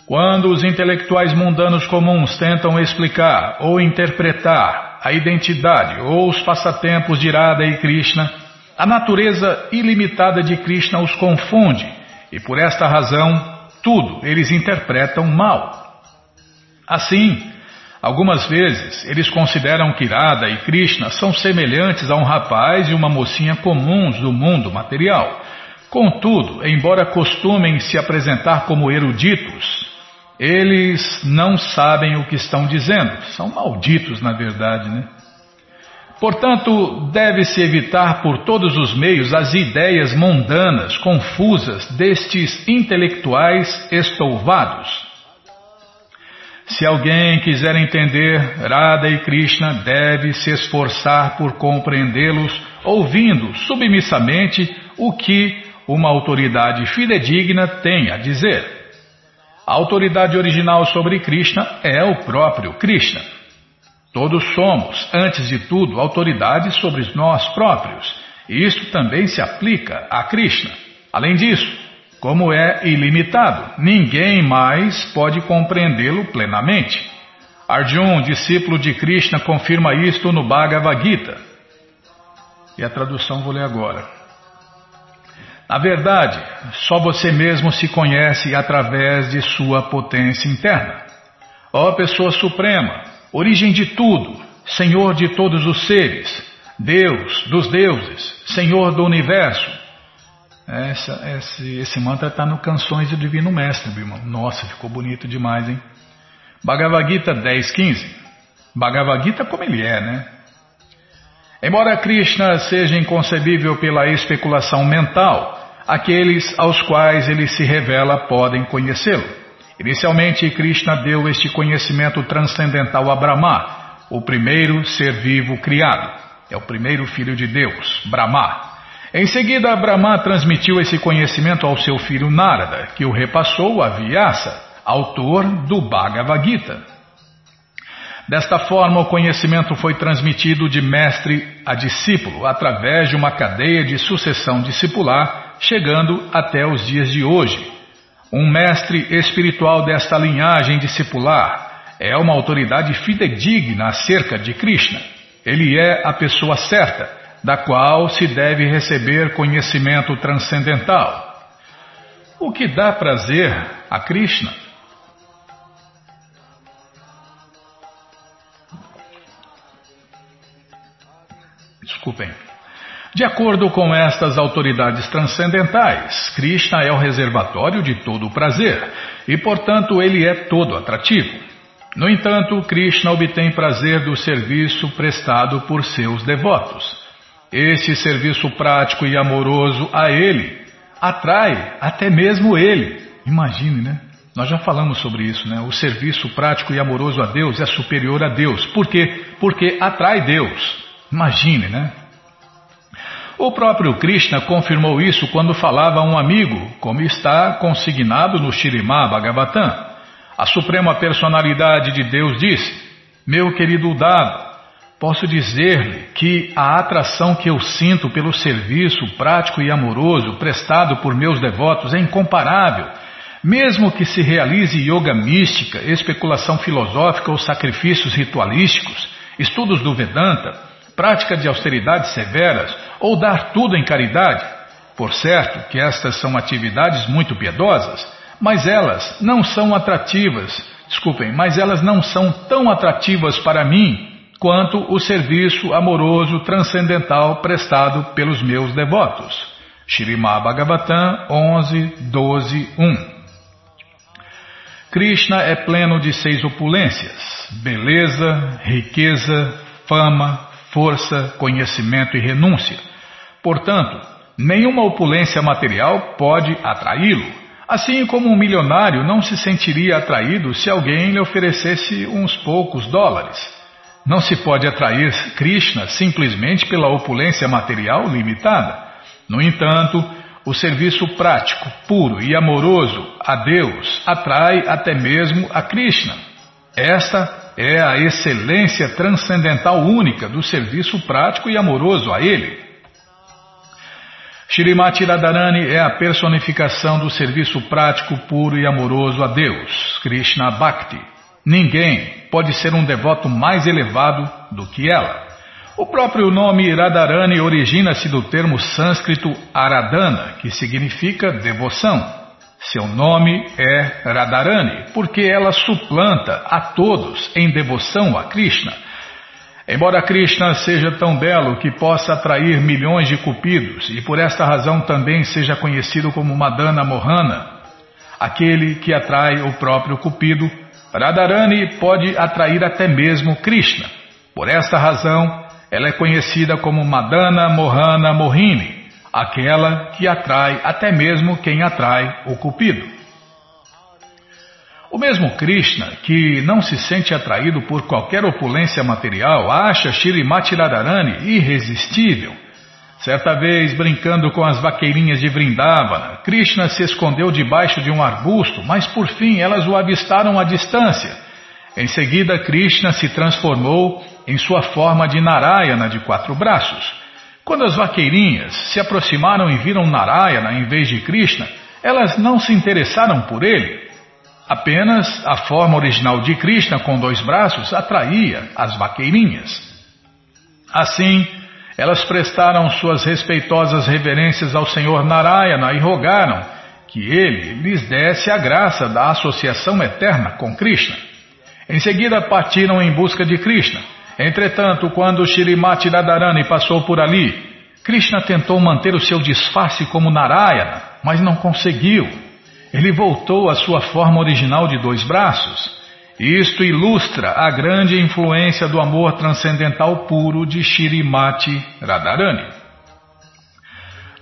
Speaker 1: Quando os intelectuais mundanos comuns tentam explicar ou interpretar a identidade ou os passatempos de Irada e Krishna, a natureza ilimitada de Krishna os confunde e por esta razão tudo eles interpretam mal. Assim, algumas vezes eles consideram que Irada e Krishna são semelhantes a um rapaz e uma mocinha comuns do mundo material. Contudo, embora costumem se apresentar como eruditos, eles não sabem o que estão dizendo. São malditos, na verdade, né? Portanto, deve-se evitar por todos os meios as ideias mundanas, confusas destes intelectuais estouvados. Se alguém quiser entender Radha e Krishna, deve se esforçar por compreendê-los, ouvindo submissamente o que uma autoridade fidedigna tem a dizer. A autoridade original sobre Krishna é o próprio Krishna. Todos somos, antes de tudo, autoridades sobre nós próprios. Isto também se aplica a Krishna. Além disso, como é ilimitado, ninguém mais pode compreendê-lo plenamente. Arjun, discípulo de Krishna, confirma isto no Bhagavad Gita. E a tradução vou ler agora. Na verdade, só você mesmo se conhece através de sua potência interna. Ó pessoa suprema, origem de tudo, Senhor de todos os seres, Deus dos deuses, Senhor do universo. Essa, esse, esse mantra está no Canções do Divino Mestre, meu irmão. Nossa, ficou bonito demais, hein? Bhagavad Gita 10.15. Bhagavad Gita como ele é, né? Embora Krishna seja inconcebível pela especulação mental, aqueles aos quais ele se revela podem conhecê-lo. Inicialmente, Krishna deu este conhecimento transcendental a Brahma, o primeiro ser vivo criado. É o primeiro filho de Deus, Brahma. Em seguida, Brahma transmitiu esse conhecimento ao seu filho Narada, que o repassou a Vyasa, autor do Bhagavad Gita. Desta forma, o conhecimento foi transmitido de mestre a discípulo, através de uma cadeia de sucessão discipular, chegando até os dias de hoje, um mestre espiritual desta linhagem discipular é uma autoridade fidedigna acerca de Krishna. Ele é a pessoa certa, da qual se deve receber conhecimento transcendental. O que dá prazer a Krishna? Desculpem. De acordo com estas autoridades transcendentais, Krishna é o reservatório de todo o prazer e, portanto, ele é todo atrativo. No entanto, Krishna obtém prazer do serviço prestado por seus devotos. Este serviço prático e amoroso a ele atrai até mesmo ele. Imagine, né? Nós já falamos sobre isso, né? O serviço prático e amoroso a Deus é superior a Deus. Por quê? Porque atrai Deus. Imagine, né? O próprio Krishna confirmou isso quando falava a um amigo, como está consignado no Shirimá Bhagavatam. A Suprema Personalidade de Deus disse: Meu querido Uddhava, posso dizer-lhe que a atração que eu sinto pelo serviço prático e amoroso prestado por meus devotos é incomparável. Mesmo que se realize yoga mística, especulação filosófica ou sacrifícios ritualísticos, estudos do Vedanta, prática de austeridades severas ou dar tudo em caridade. Por certo que estas são atividades muito piedosas, mas elas não são atrativas, desculpem, mas elas não são tão atrativas para mim quanto o serviço amoroso transcendental prestado pelos meus devotos. Shrimad Bhagavatam 11, 12, 1 Krishna é pleno de seis opulências: beleza, riqueza, fama, força, conhecimento e renúncia. Portanto, nenhuma opulência material pode atraí-lo. Assim como um milionário não se sentiria atraído se alguém lhe oferecesse uns poucos dólares. Não se pode atrair Krishna simplesmente pela opulência material limitada. No entanto, o serviço prático, puro e amoroso a Deus atrai até mesmo a Krishna. Esta é a excelência transcendental única do serviço prático e amoroso a Ele. Shrimati Radharani é a personificação do serviço prático, puro e amoroso a Deus, Krishna Bhakti. Ninguém pode ser um devoto mais elevado do que ela. O próprio nome Radharani origina-se do termo sânscrito Aradhana, que significa devoção. Seu nome é Radharani, porque ela suplanta a todos em devoção a Krishna. Embora Krishna seja tão belo que possa atrair milhões de cupidos e por esta razão também seja conhecido como Madana Mohana, aquele que atrai o próprio cupido, Radharani pode atrair até mesmo Krishna. Por esta razão, ela é conhecida como Madana Mohana Mohini, aquela que atrai até mesmo quem atrai o cupido. O mesmo Krishna, que não se sente atraído por qualquer opulência material, acha Shrimati Radharani irresistível. Certa vez, brincando com as vaqueirinhas de Vrindavana, Krishna se escondeu debaixo de um arbusto, mas por fim elas o avistaram à distância. Em seguida, Krishna se transformou em sua forma de Narayana de quatro braços. Quando as vaqueirinhas se aproximaram e viram Narayana em vez de Krishna, elas não se interessaram por ele. Apenas a forma original de Krishna com dois braços atraía as vaqueirinhas. Assim, elas prestaram suas respeitosas reverências ao Senhor Narayana e rogaram que ele lhes desse a graça da associação eterna com Krishna. Em seguida, partiram em busca de Krishna. Entretanto, quando Shirimati Radharani passou por ali, Krishna tentou manter o seu disfarce como Narayana, mas não conseguiu. Ele voltou à sua forma original de dois braços. Isto ilustra a grande influência do amor transcendental puro de Shirimati Radharani.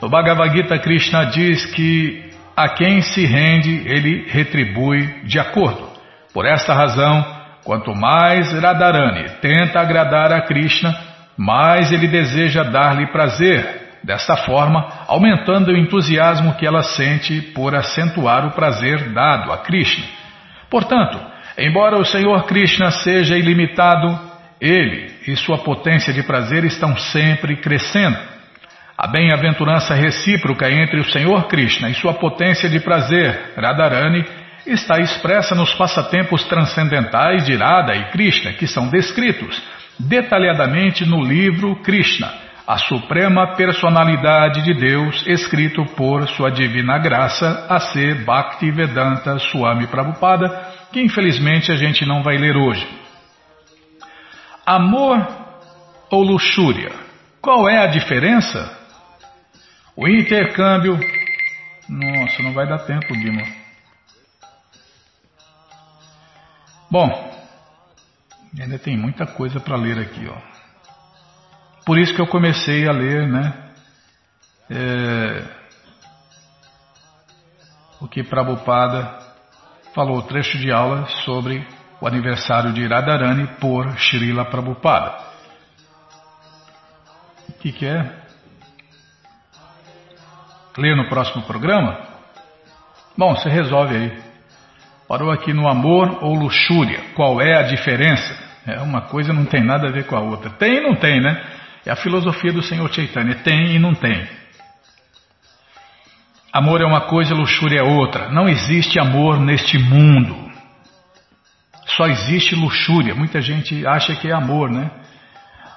Speaker 1: No Bhagavad Gita, Krishna diz que a quem se rende, ele retribui de acordo. Por esta razão, quanto mais Radharani tenta agradar a Krishna, mais ele deseja dar-lhe prazer, desta forma aumentando o entusiasmo que ela sente por acentuar o prazer dado a Krishna. Portanto, embora o Senhor Krishna seja ilimitado, ele e sua potência de prazer estão sempre crescendo. A bem-aventurança recíproca entre o Senhor Krishna e sua potência de prazer, Radharani, está expressa nos passatempos transcendentais de Radha e Krishna, que são descritos detalhadamente no livro Krishna, a suprema personalidade de Deus, escrito por sua divina graça, a ser Bhaktivedanta Swami Prabhupada, que infelizmente a gente não vai ler hoje. Amor ou luxúria? Qual é a diferença? O intercâmbio. Nossa, não vai dar tempo, Bima. Bom, ainda tem muita coisa para ler aqui, ó. Por isso que eu comecei a ler, né? É, o que Prabhupada falou, trecho de aula sobre o aniversário de Radharani por Srila Prabhupada. O que, que é? Ler no próximo programa? Bom, você resolve aí. Parou aqui no amor ou luxúria. Qual é a diferença? É uma coisa não tem nada a ver com a outra. Tem e não tem, né? É a filosofia do Senhor Chaitanya. Tem e não tem. Amor é uma coisa, luxúria é outra. Não existe amor neste mundo. Só existe luxúria. Muita gente acha que é amor, né?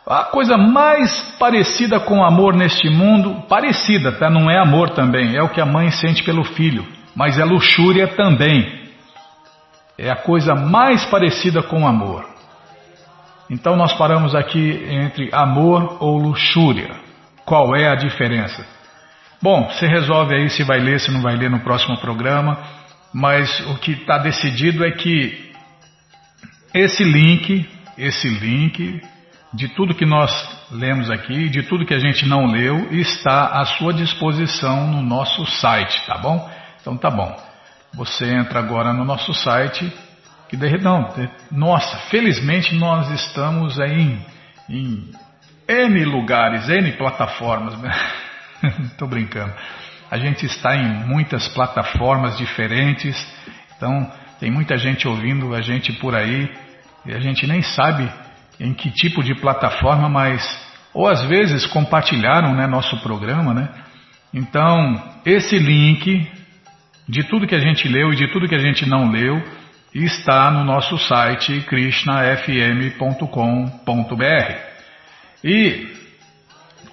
Speaker 1: A coisa mais parecida com amor neste mundo, parecida, tá? Não é amor também, é o que a mãe sente pelo filho, mas é luxúria também. É a coisa mais parecida com amor. Então nós paramos aqui entre amor ou luxúria. Qual é a diferença? Bom, você resolve aí se vai ler, se não vai ler no próximo programa, mas o que está decidido é que esse link, esse link de tudo que nós lemos aqui, de tudo que a gente não leu, está à sua disposição no nosso site, tá bom? Então tá bom. Você entra agora no nosso site, que de, não, nossa, felizmente nós estamos em, em N lugares, N plataformas. Estou brincando. A gente está em muitas plataformas diferentes, então tem muita gente ouvindo a gente por aí e a gente nem sabe em que tipo de plataforma, mas ou às vezes compartilharam né, nosso programa, né? Então, esse link de tudo que a gente leu e de tudo que a gente não leu está no nosso site krishnafm.com.br. E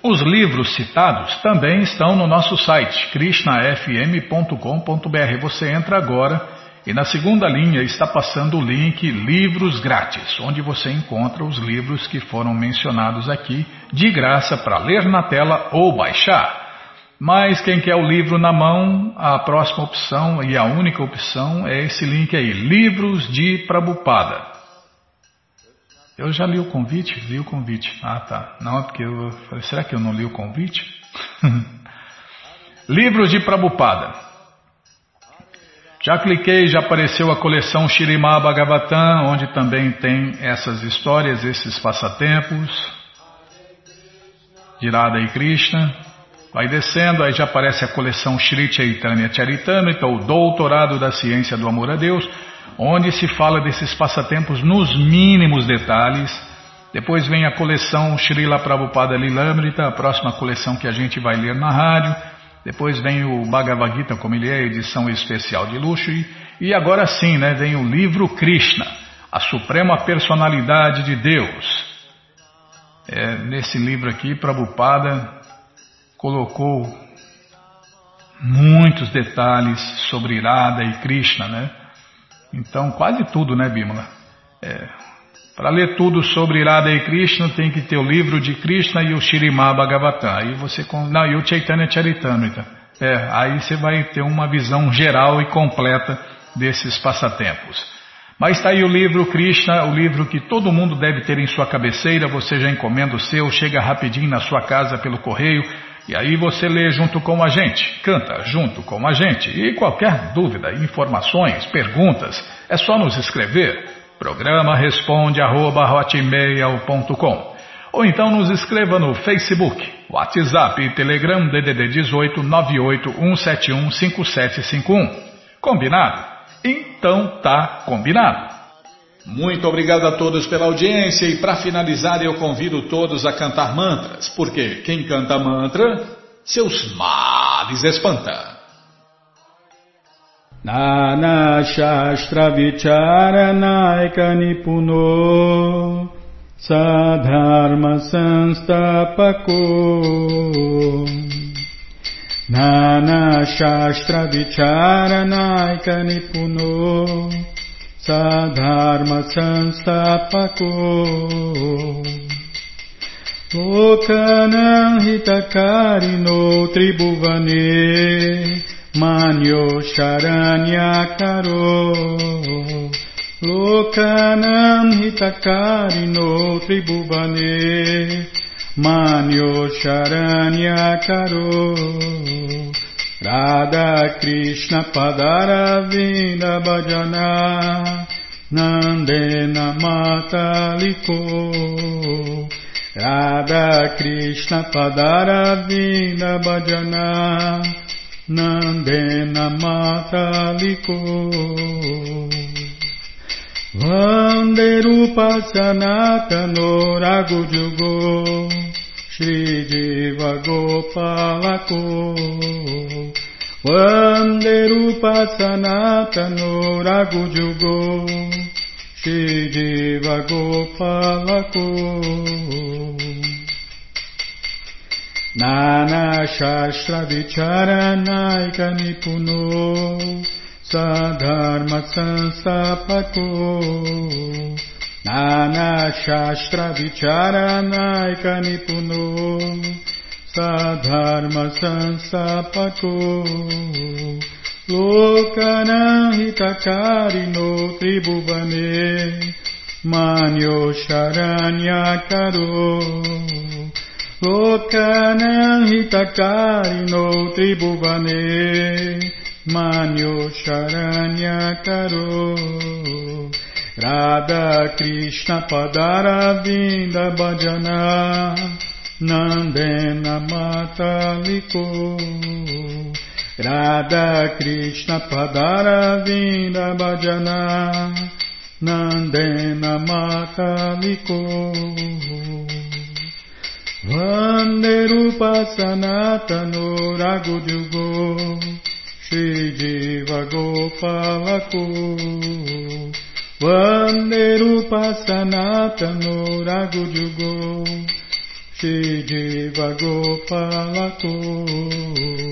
Speaker 1: os livros citados também estão no nosso site krishnafm.com.br. Você entra agora e na segunda linha está passando o link Livros Grátis, onde você encontra os livros que foram mencionados aqui de graça para ler na tela ou baixar. Mas quem quer o livro na mão, a próxima opção e a única opção é esse link aí, Livros de Prabupada. Eu já li o convite? Li o convite. Ah, tá. Não, é porque eu falei, será que eu não li o convite? Livros de Prabupada. Já cliquei, já apareceu a coleção Shirimá Bhagavatam, onde também tem essas histórias, esses passatempos de e Krishna. Vai descendo, aí já aparece a coleção Shri Chaitanya Charitamrita, o Doutorado da Ciência do Amor a Deus, onde se fala desses passatempos nos mínimos detalhes. Depois vem a coleção Srila Prabhupada Lilamrita, a próxima coleção que a gente vai ler na rádio. Depois vem o Bhagavad Gita, como ele é, edição especial de luxo. E, e agora sim, né, vem o livro Krishna, a Suprema Personalidade de Deus. É, nesse livro aqui, Prabhupada colocou muitos detalhes sobre Irada e Krishna, né? Então, quase tudo, né, Bimala? É, para ler tudo sobre Radha e Krishna, tem que ter o livro de Krishna e o Shirimá Bhagavatam. Aí você, não, e o Chaitanya Charitamrita. É, aí você vai ter uma visão geral e completa desses passatempos. Mas está aí o livro Krishna, o livro que todo mundo deve ter em sua cabeceira. Você já encomenda o seu, chega rapidinho na sua casa pelo correio. E aí você lê junto com a gente, canta junto com a gente. E qualquer dúvida, informações, perguntas, é só nos escrever. Programa responde arroba ou então nos escreva no Facebook, WhatsApp e Telegram DDD 18 5751. Combinado? Então tá combinado. Muito obrigado a todos pela audiência e para finalizar eu convido todos a cantar mantras, porque quem canta mantra, seus males espanta. Nana Shastra Vicharanaika Nipuno Sadharma Sanstapako Nana Shastra Vicharanaika Nipuno सधर्मसंस्थापको लोकनं हितकारिणो त्रिभुवने Manyo Sharanyakaro Lokanam Hitakarino Tribhuvane Manyo Sharanyakaro Radha Krishna Padaravinda Bhajana Nandena Mataliko Radha Krishna Padaravinda Bhajana Nandena Mataliko Vanderupa Sanatano Ragujugo Shri Jiva Gopalako Vanderupa Sanatano Ragujugo Shri Jiva Gopalako. Nana Shastra Vicharanaika Nipuno Sadharma Sansapako. Nana Shastra Vicharanaika Nipuno सधर्म संस्थापको लोकनहितकारिणो त्रिभुवने
Speaker 2: मान्यो शरण्याकरो लोकनहितकारिणो त्रिभुवने मान्यो शरण्यकरो राधाकृष्णपदारविन्द भजना Nandena Mataliko. Radha Krishna Padara Vinda Bhajana. Nandena Mataliko. Vande Rupa Sanatano Ragudyugo Shri Jiva Gopalako. Vande Rupa Sanatano Ragudyugo Sri Jiva Gopala Kuru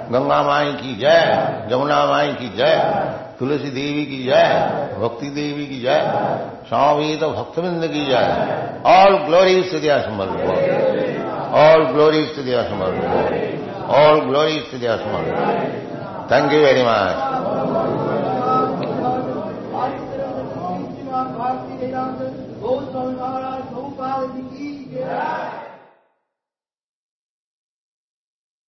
Speaker 3: گنگا مائی کی جے، جمنا مائی کی جے، تلسی دیوی کی جائے بھکتی دیوی کی جائے سوامی تو بھکت بند کی جائے۔ آل گلوری استدیا سمر آل گلوری ستیا سمر آل گلوری ستیا سمر تھینک یو ویری مچ